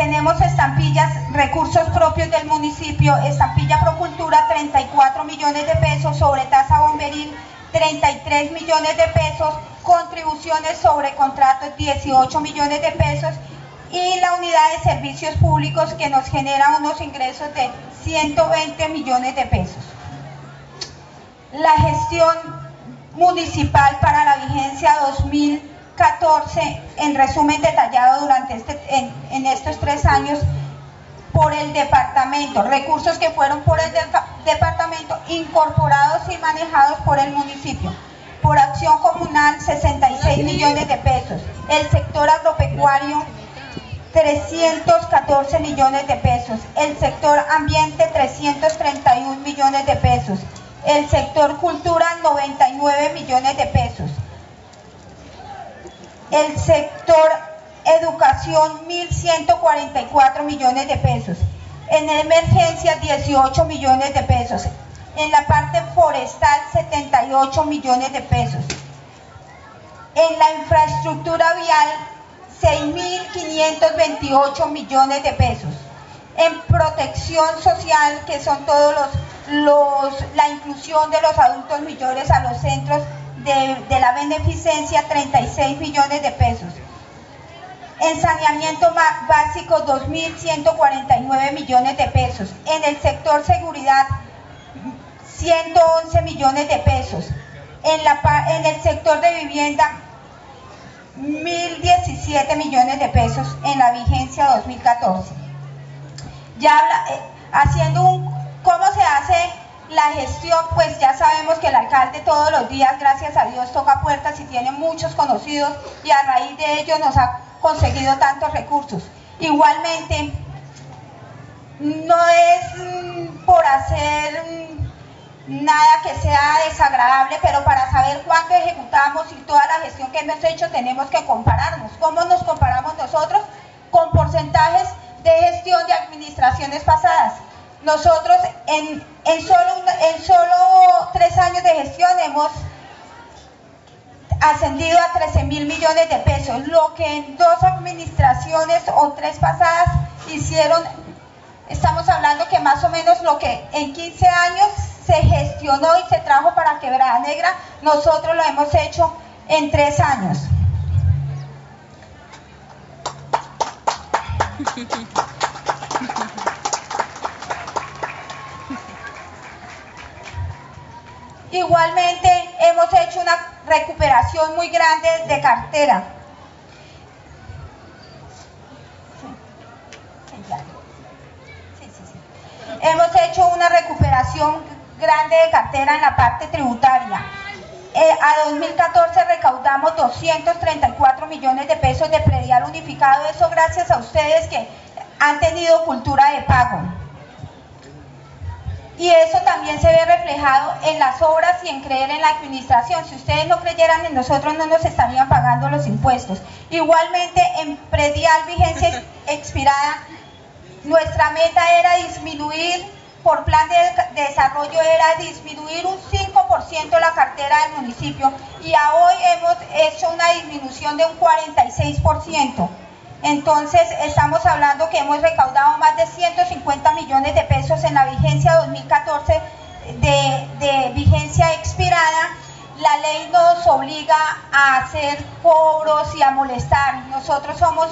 Tenemos estampillas, recursos propios del municipio, estampilla Procultura 34 millones de pesos, sobre tasa bomberil 33 millones de pesos, contribuciones sobre contratos 18 millones de pesos y la unidad de servicios públicos que nos genera unos ingresos de 120 millones de pesos. La gestión municipal para la vigencia 2014, en resumen detallado durante este, en, estos tres años, por el departamento, recursos que fueron por el depa- departamento incorporados y manejados por el municipio. Por acción comunal, 66 millones de pesos. El sector agropecuario, 314 millones de pesos. El sector ambiente, 331 millones de pesos. El sector cultura, 99 millones de pesos. El sector educación, 1.144 millones de pesos. En emergencia, 18 millones de pesos. En la parte forestal, 78 millones de pesos. En la infraestructura vial, 6.528 millones de pesos. En protección social, que son todos los, los, la inclusión de los adultos mayores a los centros, de, de la beneficencia 36 millones de pesos. En saneamiento básico 2.149 millones de pesos. En el sector seguridad 111 millones de pesos. En, la, en el sector de vivienda 1.017 millones de pesos en la vigencia 2014. Ya habla- eh, haciendo un, ¿cómo se hace la gestión? Pues ya sabemos que el alcalde todos los días, gracias a Dios, toca puertas y tiene muchos conocidos y a raíz de ello nos ha conseguido tantos recursos. Igualmente, no es mm, por hacer mm, nada que sea desagradable, pero para saber cuánto ejecutamos y toda la gestión que hemos hecho tenemos que compararnos. ¿Cómo nos comparamos nosotros? Con porcentajes de gestión de administraciones pasadas. Nosotros en, en, solo, en solo tres años de gestión hemos ascendido a 13 mil millones de pesos, lo que en dos administraciones o tres pasadas hicieron, estamos hablando que más o menos lo que en 15 años se gestionó y se trajo para Quebrada Negra, nosotros lo hemos hecho en tres años. Igualmente hemos hecho una recuperación muy grande de cartera. Hemos hecho una recuperación grande de cartera en la parte tributaria. Eh, a 2014 recaudamos 234 millones de pesos de predial unificado, eso gracias a ustedes que han tenido cultura de pago. Y eso también se ve reflejado en las obras y en creer en la administración. Si ustedes no creyeran en nosotros, no nos estarían pagando los impuestos. Igualmente, en predial vigencia ex- expirada, nuestra meta era disminuir, por plan de, de desarrollo, era disminuir un 5% la cartera del municipio y a hoy hemos hecho una disminución de un 46%. Entonces, estamos hablando que hemos recaudado más de 150 millones de pesos en la vigencia 2014 de, de vigencia expirada. La ley nos obliga a hacer cobros y a molestar. Nosotros somos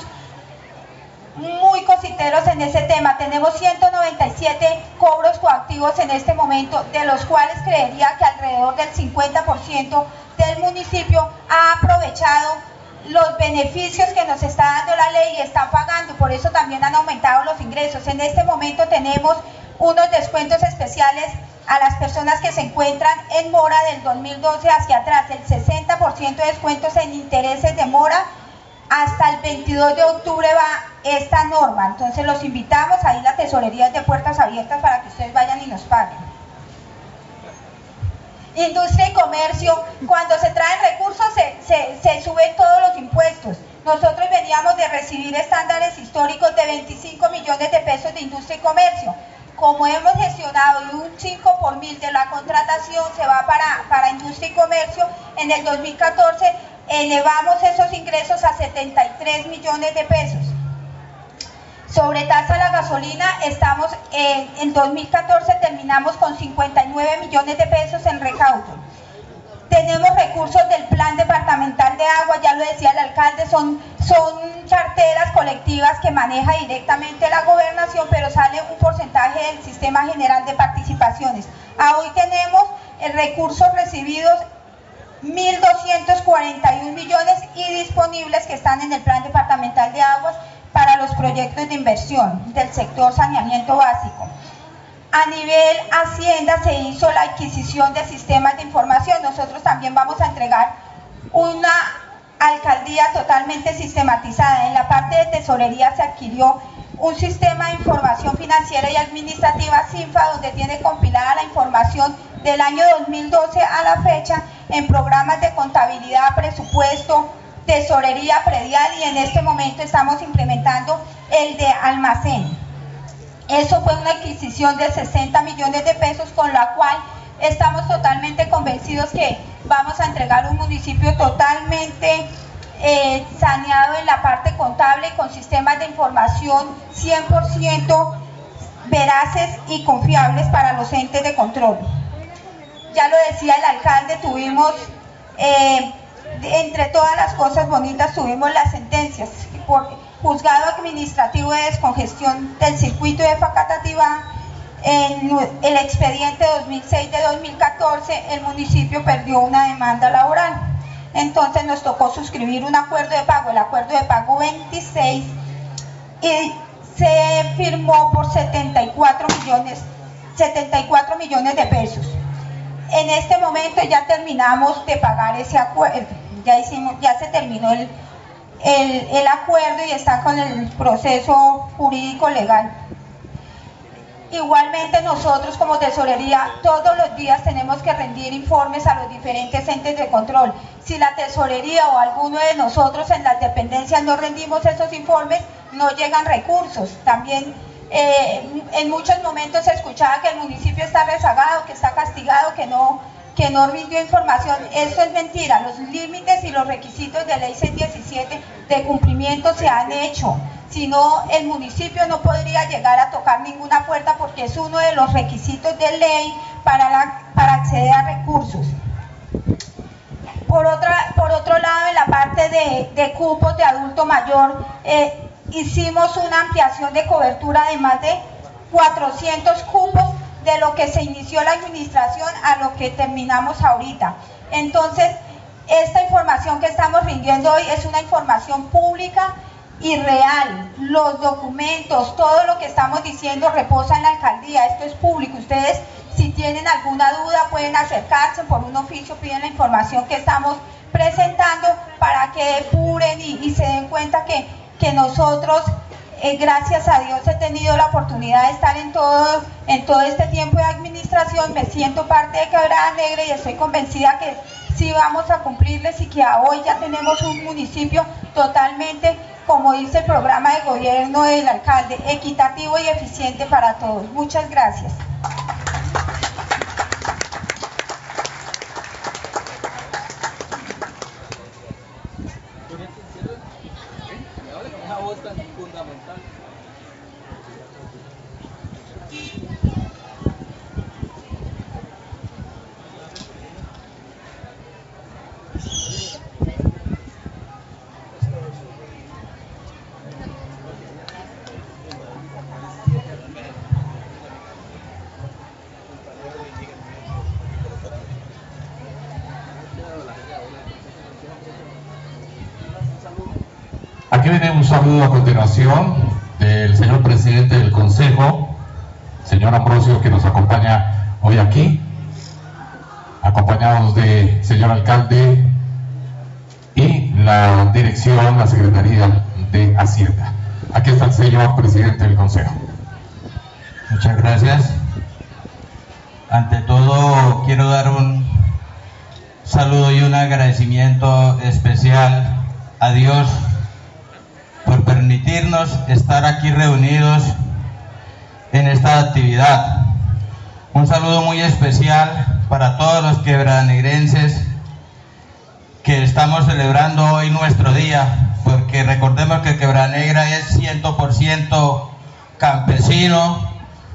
muy cositeros en ese tema. Tenemos 197 cobros coactivos en este momento, de los cuales creería que alrededor del 50% del municipio ha aprovechado los beneficios que nos está dando la ley y está pagando. Por eso también han aumentado los ingresos. En este momento tenemos unos descuentos especiales a las personas que se encuentran en mora del 2012 hacia atrás, el 60% de descuentos en intereses de mora hasta el 22 de octubre va esta norma. Entonces los invitamos, ahí la tesorería es de puertas abiertas para que ustedes vayan y nos paguen. Industria y comercio, cuando se traen recursos se, se, suben todos los impuestos. Nosotros veníamos de recibir estándares históricos de 25 millones de pesos de industria y comercio. Como hemos gestionado y un 5 por mil de la contratación se va para, para industria y comercio, en el 2014 elevamos esos ingresos a 73 millones de pesos. Sobre tasa a la gasolina, estamos en, en 2014 terminamos con 59 millones de pesos en recaudo. Tenemos recursos del plan departamental de agua, ya lo decía el alcalde, son, son colectivas que maneja directamente la gobernación, pero sale un porcentaje del sistema general de participaciones. A hoy tenemos eh, recursos recibidos 1.241 millones y disponibles que están en el plan departamental de aguas para los proyectos de inversión del sector saneamiento básico. A nivel Hacienda se hizo la adquisición de sistemas de información. Nosotros también vamos a entregar una alcaldía totalmente sistematizada. En la parte de tesorería se adquirió un sistema de información financiera y administrativa SINFA donde tiene compilada la información del año 2012 a la fecha en programas de contabilidad, presupuesto, tesorería predial y en este momento estamos implementando el de almacén. Eso fue una adquisición de 60 millones de pesos con la cual estamos totalmente convencidos que vamos a entregar un municipio totalmente eh, saneado en la parte contable con sistemas de información 100% veraces y confiables para los entes de control. Ya lo decía el alcalde, tuvimos Eh, entre todas las cosas bonitas tuvimos las sentencias. Por juzgado administrativo de descongestión del circuito de Facatativá, en el expediente 2006 de 2014, el municipio perdió una demanda laboral. Entonces nos tocó suscribir un acuerdo de pago, el acuerdo de pago 26, y se firmó por 74 millones, 74 millones de pesos. En este momento ya terminamos de pagar ese acuerdo, ya hicimos, ya se terminó el, el, acuerdo y está con el proceso jurídico legal. Igualmente nosotros como tesorería todos los días tenemos que rendir informes a los diferentes entes de control. Si la tesorería o alguno de nosotros en las dependencias no rendimos esos informes, no llegan recursos. También eh, en muchos momentos se escuchaba que el municipio está rezagado, que está castigado, que no, que no rindió información. Eso es mentira. Los límites y los requisitos de ley 617 de cumplimiento se han hecho. Si no, el municipio no podría llegar a tocar ninguna puerta porque es uno de los requisitos de ley para, para acceder a recursos. Por, otra, por otro lado, en la parte de, de cupos de adulto mayor, eh, hicimos una ampliación de cobertura de más de 400 cupos de lo que se inició la administración a lo que terminamos ahorita. Entonces, esta información que estamos rindiendo hoy es una información pública y real. Los documentos, todo lo que estamos diciendo reposa en la alcaldía. Esto es público. Ustedes, si tienen alguna duda, pueden acercarse por un oficio, piden la información que estamos presentando para que depuren y, y se den cuenta que, que nosotros, eh, gracias a Dios, he tenido la oportunidad de estar en todo, en todo este tiempo de administración. Me siento parte de Quebrada Negra y estoy convencida que sí vamos a cumplirles y que hoy ya tenemos un municipio totalmente, como dice el programa de gobierno del alcalde, equitativo y eficiente para todos. Muchas gracias. Aquí viene un saludo a continuación del señor presidente del Consejo, señor Ambrosio, que nos acompaña hoy aquí, acompañados de señor alcalde y la dirección, la Secretaría de Hacienda. Aquí está el señor presidente del Consejo. Muchas gracias. Ante todo, quiero dar un saludo y un agradecimiento especial a Dios por permitirnos estar aquí reunidos en esta actividad. Un saludo muy especial para todos los quebranegrenses que estamos celebrando hoy nuestro día, porque recordemos que Quebranegra es 100% campesino,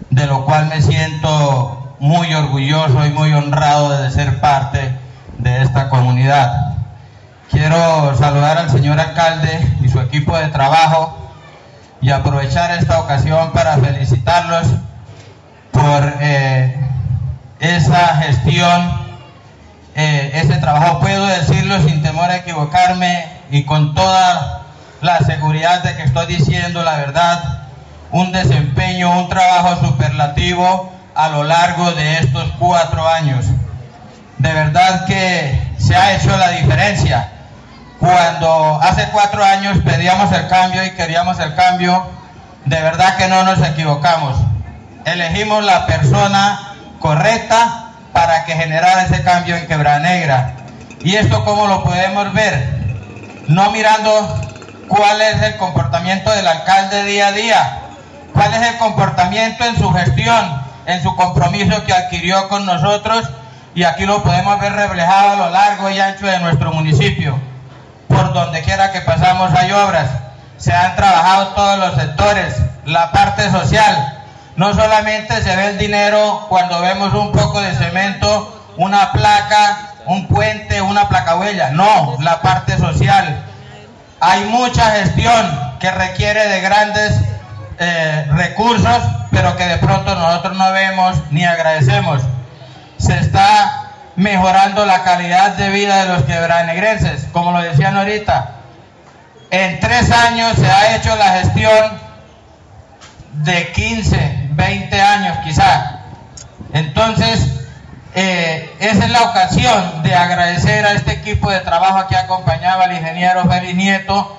de lo cual me siento muy orgulloso y muy honrado de ser parte de esta comunidad. Quiero saludar al señor alcalde y su equipo de trabajo y aprovechar esta ocasión para felicitarlos por eh, esa gestión, eh, ese trabajo. Puedo decirlo sin temor a equivocarme y con toda la seguridad de que estoy diciendo la verdad, un desempeño, un trabajo superlativo a lo largo de estos cuatro años. De verdad que se ha hecho la diferencia. Cuando hace cuatro años pedíamos el cambio y queríamos el cambio, de verdad que no nos equivocamos. Elegimos la persona correcta para que generara ese cambio en Quebra Negra. ¿Y esto cómo lo podemos ver? No mirando cuál es el comportamiento del alcalde día a día, cuál es el comportamiento en su gestión, en su compromiso que adquirió con nosotros y aquí lo podemos ver reflejado a lo largo y ancho de nuestro municipio. Por donde quiera que pasamos hay obras, se han trabajado todos los sectores, la parte social. No solamente se ve el dinero cuando vemos un poco de cemento, una placa un puente, una placahuella. No, la parte social. Hay mucha gestión que requiere de grandes eh, recursos, pero que de pronto nosotros no vemos ni agradecemos. Se está mejorando la calidad de vida de los quebranegrenses, como lo decían ahorita. En tres años se ha hecho la gestión de 15, 20 años quizá. Entonces, eh, esa es la ocasión de agradecer a este equipo de trabajo que acompañaba al ingeniero Félix Nieto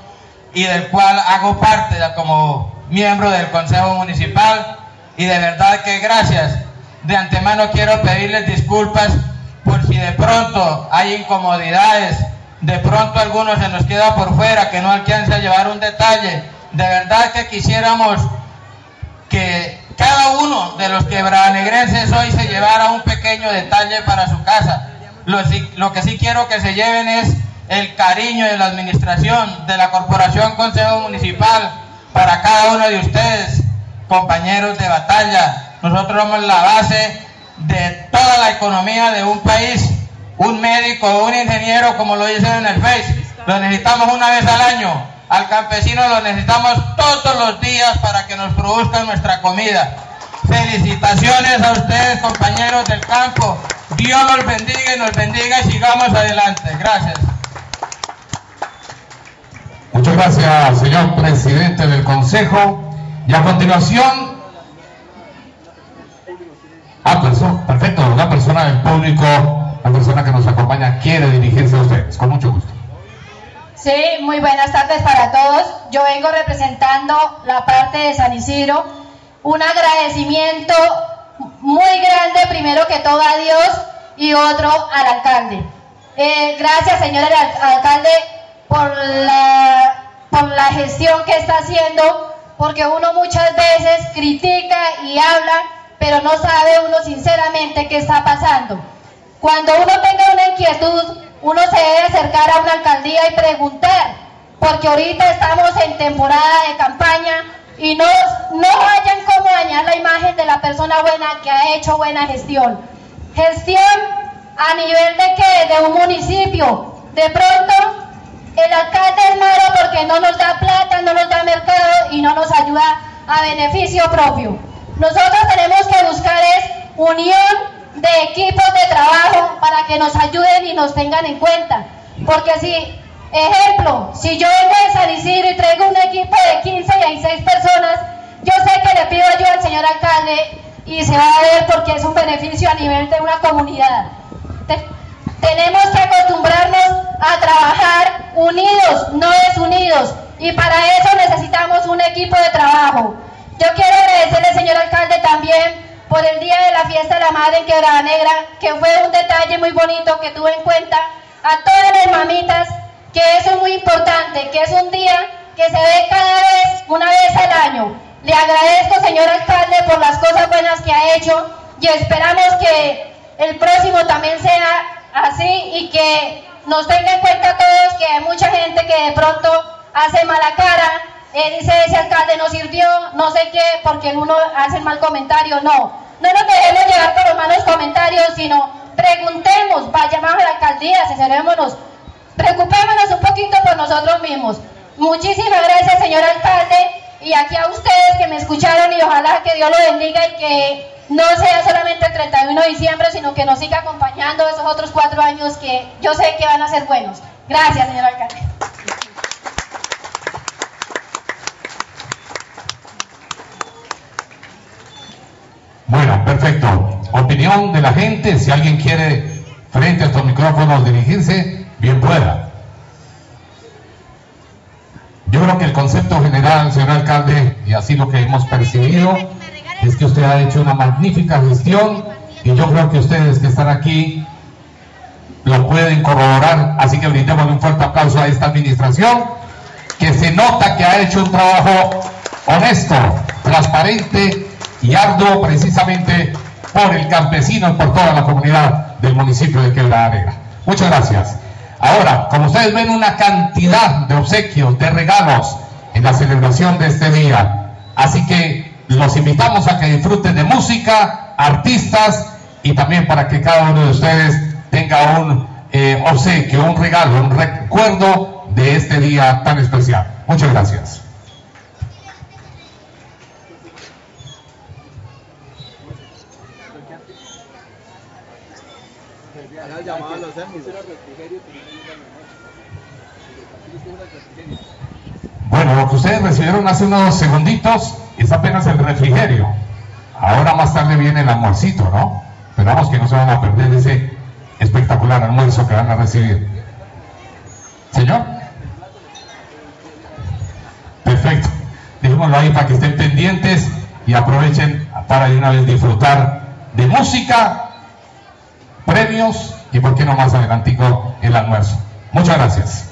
y del cual hago parte como miembro del Consejo Municipal y de verdad que gracias. De antemano quiero pedirles disculpas si de pronto hay incomodidades, de pronto algunos se nos queda por fuera que no alcanza a llevar un detalle. De verdad que quisiéramos que cada uno de los quebranegrenses hoy se llevara un pequeño detalle para su casa. Lo, lo, que sí quiero que se lleven es el cariño de la administración, de la Corporación Consejo Municipal, para cada uno de ustedes, compañeros de batalla. Nosotros somos la base de toda la economía de un país. Un médico, un ingeniero, como lo dicen en el Face, lo necesitamos una vez al año al campesino lo necesitamos todos los días para que nos produzcan nuestra comida. Felicitaciones a ustedes, compañeros del campo. Dios los bendiga y nos bendiga y sigamos adelante. Gracias. Muchas gracias, señor presidente del Consejo. Y a continuación, ah, perfecto, una persona del público, la persona que nos acompaña quiere dirigirse a ustedes. Con mucho gusto. Sí, muy buenas tardes para todos. Yo vengo representando la parte de San Isidro. Un agradecimiento muy grande, primero que todo a Dios y otro al alcalde. Eh, gracias, señor alcalde, por la, por la gestión que está haciendo, porque uno muchas veces critica y habla, pero no sabe uno sinceramente qué está pasando. Cuando uno tenga una inquietud, uno se debe acercar a una alcaldía y preguntar, porque ahorita estamos en temporada de campaña y no, no hayan como dañar la imagen de la persona buena que ha hecho buena gestión. Gestión a nivel de que de un municipio. De pronto el alcalde es malo porque no nos da plata, no nos da mercado y no nos ayuda a beneficio propio. Nosotros tenemos que buscar es unión de equipos de trabajo para que nos ayuden y nos tengan en cuenta. Porque si, ejemplo, si yo vengo de San Isidro y traigo un equipo de 15 y hay 6 personas, yo sé que le pido ayuda al señor alcalde y se va a ver porque es un beneficio a nivel de una comunidad. tenemos que acostumbrarnos a trabajar unidos, no desunidos, y para eso necesitamos un equipo de trabajo. Yo quiero agradecerle, señor alcalde, también por el día de la fiesta de la madre en Quebrada Negra, que fue un detalle muy bonito que tuve en cuenta a todas las mamitas, que eso es muy importante, que es un día que se ve cada vez, una vez al año. Le agradezco, señor alcalde, por las cosas buenas que ha hecho y esperamos que el próximo también sea así y que nos tenga en cuenta todos que hay mucha gente que de pronto hace mala cara, eh, dice ese alcalde no sirvió, no sé qué, porque uno hace mal comentario, no. No nos dejemos llevar por los malos comentarios, sino preguntemos, vayamos a la alcaldía, asesorémonos, preocupémonos un poquito por nosotros mismos. Muchísimas gracias, señor alcalde, y aquí a ustedes que me escucharon y ojalá que Dios lo bendiga y que no sea solamente el 31 de diciembre, sino que nos siga acompañando esos otros cuatro años que yo sé que van a ser buenos. Gracias, señor alcalde. Bueno, perfecto. Opinión de la gente, si alguien quiere frente a estos micrófonos dirigirse, bien pueda. Yo creo que el concepto general, señor alcalde, y así lo que hemos percibido, es que usted ha hecho una magnífica gestión y yo creo que ustedes que están aquí lo pueden corroborar, así que brindémosle un fuerte aplauso a esta administración, que se nota que ha hecho un trabajo honesto, transparente y arduo precisamente por el campesino y por toda la comunidad del municipio de Quebrada. Muchas gracias. Ahora, como ustedes ven, una cantidad de obsequios, de regalos en la celebración de este día. Así que los invitamos a que disfruten de música, artistas y también para que cada uno de ustedes tenga un eh, obsequio, un regalo, un recuerdo de este día tan especial. Muchas gracias. Bueno, lo que ustedes recibieron hace unos segunditos es apenas el refrigerio. Ahora más tarde viene el almuercito, ¿no? Esperamos que no se van a perder ese espectacular almuerzo que van a recibir. Señor. Perfecto. Dejémoslo ahí para que estén pendientes y aprovechen para de una vez disfrutar de música, premios y por qué no más adelantico el almuerzo. Muchas gracias.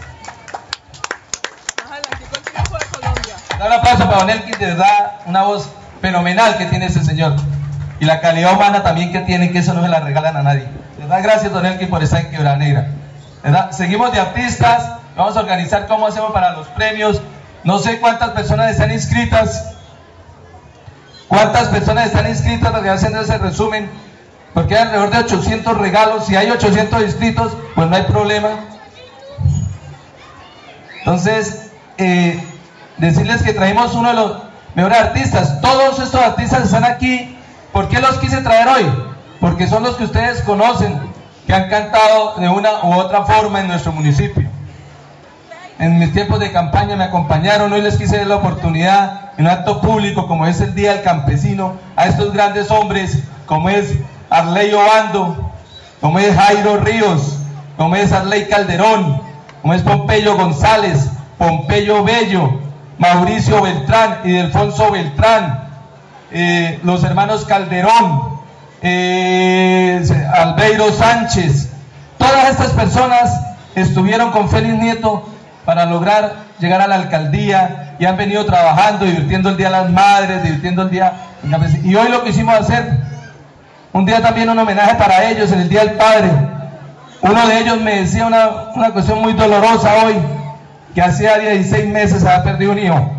Un aplauso para Don Elkin, de verdad, una voz fenomenal que tiene ese señor. Y la calidad humana también que tiene, que eso no se la regalan a nadie. De verdad, gracias Don Elkin por estar en Quebrada Negra. De ¿Verdad? Seguimos de artistas, vamos a organizar cómo hacemos para los premios. No sé cuántas personas están inscritas. ¿Cuántas personas están inscritas para que haciendo ese resumen? Porque hay alrededor de 800 regalos. Si hay 800 inscritos, pues no hay problema. Entonces, eh, decirles que traemos uno de los mejores artistas. Todos estos artistas están aquí. ¿Por qué los quise traer hoy? Porque son los que ustedes conocen, que han cantado de una u otra forma en nuestro municipio. En mis tiempos de campaña me acompañaron, hoy les quise dar la oportunidad en un acto público como es el Día del Campesino, a estos grandes hombres como es Arley Obando, como es Jairo Ríos, como Arley Calderón, como es Pompeyo González, Pompeyo Bello, Mauricio Beltrán y Delfonso Beltrán, eh, los hermanos Calderón, eh, Albeiro Sánchez, todas estas personas estuvieron con Félix Nieto para lograr llegar a la alcaldía y han venido trabajando, divirtiendo el Día las Madres, divirtiendo el Día... Y hoy lo que hicimos hacer, un día también un homenaje para ellos en el Día del Padre. Uno de ellos me decía una, una cuestión muy dolorosa hoy, que hacía 16 meses había perdido un hijo.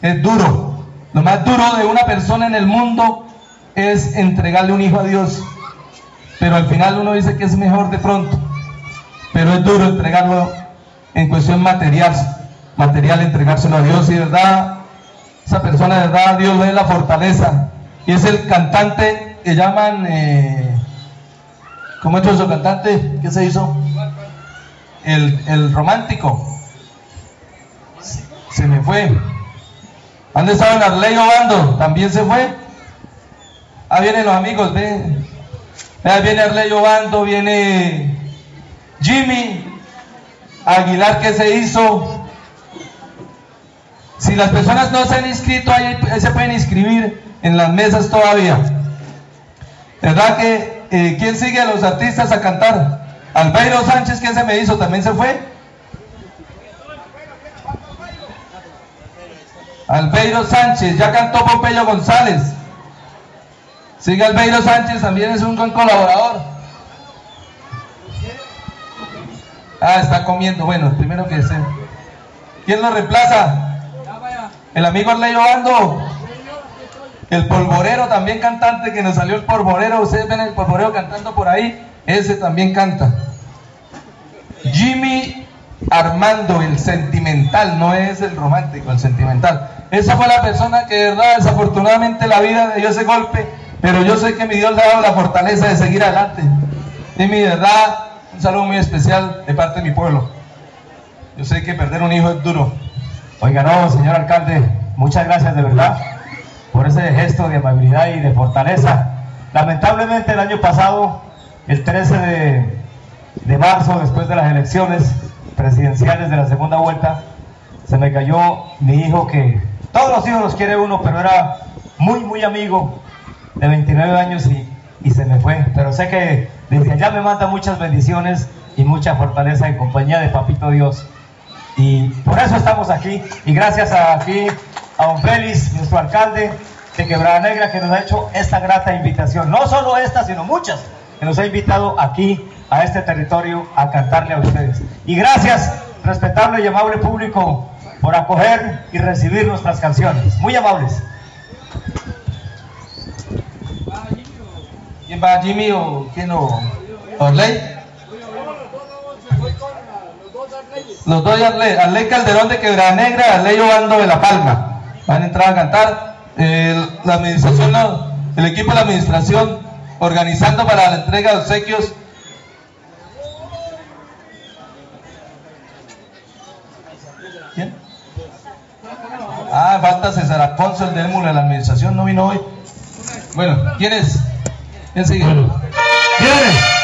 Es duro. Lo más duro de una persona en el mundo es entregarle un hijo a Dios. Pero al final uno dice que es mejor de pronto. Pero es duro entregarlo en cuestión material. Material, entregárselo a Dios. Y de verdad, esa persona de verdad, Dios le da la fortaleza. Y es el cantante que llaman... Eh, ¿Cómo hecho su cantante? ¿Qué se hizo? El, el romántico. Se me fue. ¿Dónde estaba el Arley Obando? También se fue. Ah, vienen los amigos, ven. Viene Arley Obando, viene Jimmy Aguilar que se hizo. Si las personas no se han inscrito, ahí se pueden inscribir en las mesas todavía. ¿Verdad que eh, quién sigue a los artistas a cantar? Albeiro Sánchez, ¿quién se me hizo? ¿También se fue? Albeiro Sánchez, ya cantó Pompeyo González. Sigue Albeiro Sánchez, también es un buen colaborador. Ah, está comiendo. Bueno, primero que se. ¿Quién lo reemplaza? El amigo Arleyo Bando. El polvorero también cantante que nos salió el polvorero. Ustedes ven el polvorero cantando por ahí. Ese también canta. Jimmy Armando, el sentimental, no es el romántico, el sentimental. Esa fue la persona que de verdad, desafortunadamente, la vida dio ese golpe, pero yo sé que mi Dios le ha dado la fortaleza de seguir adelante. Y mi verdad, un saludo muy especial de parte de mi pueblo. Yo sé que perder un hijo es duro. Oiga, no, señor alcalde, muchas gracias de verdad por ese gesto de amabilidad y de fortaleza. Lamentablemente el año pasado, el 13 de, marzo, después de las elecciones presidenciales de la segunda vuelta, se me cayó mi hijo que todos los hijos los quiere uno, pero era muy, muy amigo de 29 años y, y se me fue. Pero sé que desde allá me manda muchas bendiciones y mucha fortaleza en compañía de Papito Dios. Y por eso estamos aquí. Y gracias a aquí a don Félix, nuestro alcalde de Quebrada Negra, que nos ha hecho esta grata invitación. No solo esta, sino muchas, que nos ha invitado aquí a este territorio a cantarle a ustedes. Y gracias, respetable y amable público, por acoger y recibir nuestras canciones. Muy amables. ¿Quién va, Jimmy o quién o Orley? los doy a ley, ley Calderón de Quebrada Negra, a Ley Obando de La Palma. Van a entrar a cantar. La administración, el equipo de la administración organizando para la entrega de obsequios ¿Quién? Ah, falta César Aponso, el del de la administración, no vino hoy. Bueno, ¿quién es? ¿Quién sigue? ¿Quién es?